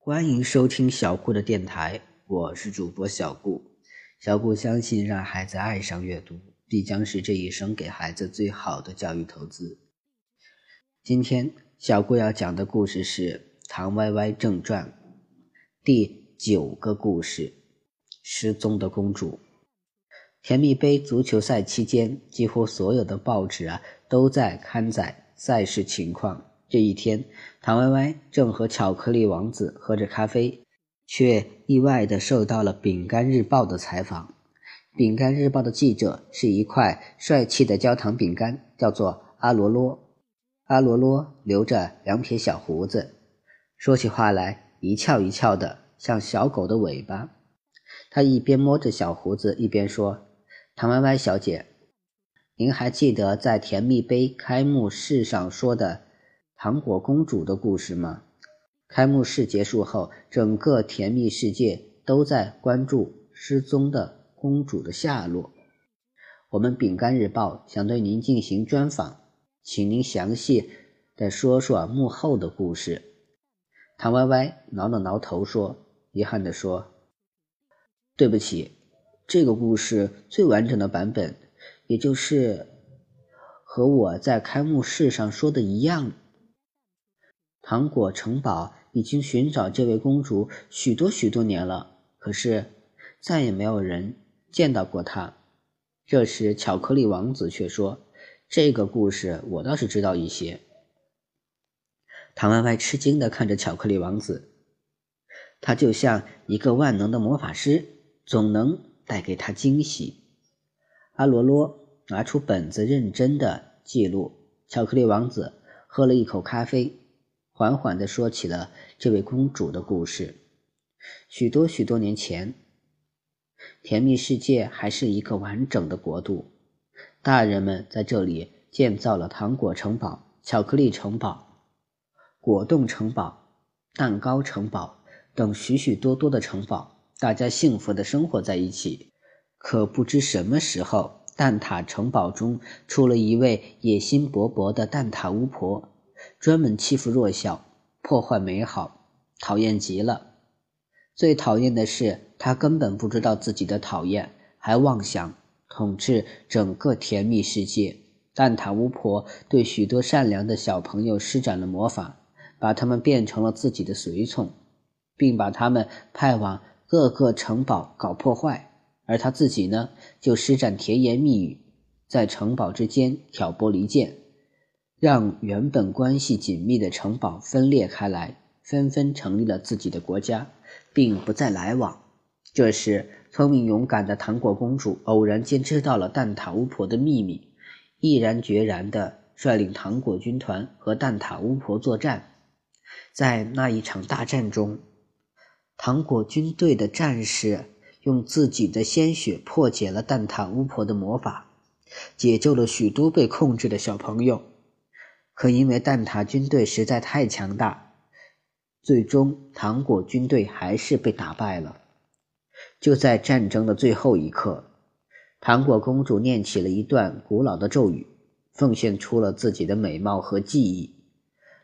欢迎收听小顾的电台，我是主播小顾。小顾相信，让孩子爱上阅读，必将是这一生给孩子最好的教育投资。今天，小顾要讲的故事是《唐歪歪正传》第九个故事：失踪的公主。甜蜜杯足球赛期间，几乎所有的报纸啊都在刊载赛事情况。这一天，唐歪歪正和巧克力王子喝着咖啡，却意外地受到了《饼干日报》的采访。《饼干日报》的记者是一块帅气的焦糖饼干，叫做阿罗罗。阿罗罗留着两撇小胡子，说起话来一翘一翘的，像小狗的尾巴。他一边摸着小胡子，一边说：“唐歪歪小姐，您还记得在甜蜜杯开幕式上说的？”糖果公主的故事吗？开幕式结束后，整个甜蜜世界都在关注失踪的公主的下落。我们饼干日报想对您进行专访，请您详细的说说幕后的故事。唐歪歪挠了挠头说：“遗憾的说，对不起，这个故事最完整的版本，也就是和我在开幕式上说的一样。”糖果城堡已经寻找这位公主许多许多年了，可是再也没有人见到过她。这时，巧克力王子却说：“这个故事我倒是知道一些。”唐歪歪吃惊地看着巧克力王子，他就像一个万能的魔法师，总能带给他惊喜。阿罗罗拿出本子，认真地记录。巧克力王子喝了一口咖啡。缓缓地说起了这位公主的故事。许多许多年前，甜蜜世界还是一个完整的国度，大人们在这里建造了糖果城堡、巧克力城堡、果冻城堡、蛋糕城堡等许许多多的城堡，大家幸福地生活在一起。可不知什么时候，蛋挞城堡中出了一位野心勃勃的蛋挞巫婆。专门欺负弱小，破坏美好，讨厌极了。最讨厌的是，他根本不知道自己的讨厌，还妄想统治整个甜蜜世界。蛋挞巫婆对许多善良的小朋友施展了魔法，把他们变成了自己的随从，并把他们派往各个城堡搞破坏。而他自己呢，就施展甜言蜜语，在城堡之间挑拨离间。让原本关系紧密的城堡分裂开来，纷纷成立了自己的国家，并不再来往。这时，聪明勇敢的糖果公主偶然间知道了蛋挞巫婆的秘密，毅然决然地率领糖果军团和蛋挞巫婆作战。在那一场大战中，糖果军队的战士用自己的鲜血破解了蛋挞巫婆的魔法，解救了许多被控制的小朋友。可因为蛋挞军队实在太强大，最终糖果军队还是被打败了。就在战争的最后一刻，糖果公主念起了一段古老的咒语，奉献出了自己的美貌和记忆，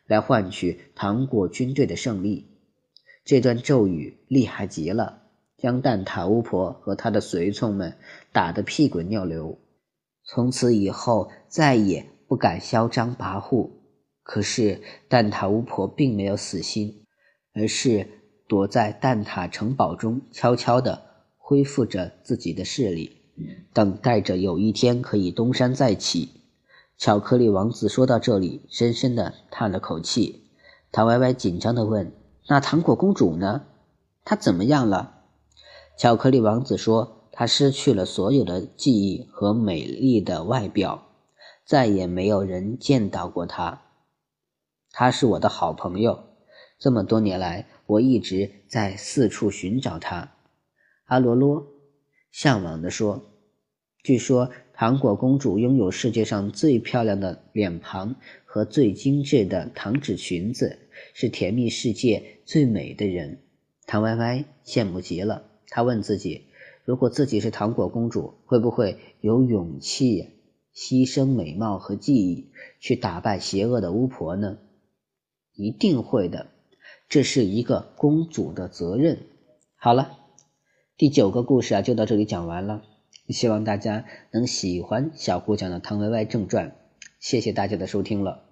来换取糖果军队的胜利。这段咒语厉害极了，将蛋挞巫婆和她的随从们打得屁滚尿流。从此以后，再也。不敢嚣张跋扈，可是蛋挞巫婆并没有死心，而是躲在蛋挞城堡中，悄悄地恢复着自己的势力，等待着有一天可以东山再起。巧克力王子说到这里，深深地叹了口气。他歪歪紧张地问：“那糖果公主呢？她怎么样了？”巧克力王子说：“她失去了所有的记忆和美丽的外表。”再也没有人见到过他。他是我的好朋友，这么多年来，我一直在四处寻找他。阿罗罗向往地说：“据说糖果公主拥有世界上最漂亮的脸庞和最精致的糖纸裙子，是甜蜜世界最美的人。”唐歪歪羡慕极了，他问自己：如果自己是糖果公主，会不会有勇气？牺牲美貌和记忆去打败邪恶的巫婆呢？一定会的。这是一个公主的责任。好了，第九个故事啊，就到这里讲完了。希望大家能喜欢小顾讲的《唐门外正传》，谢谢大家的收听了。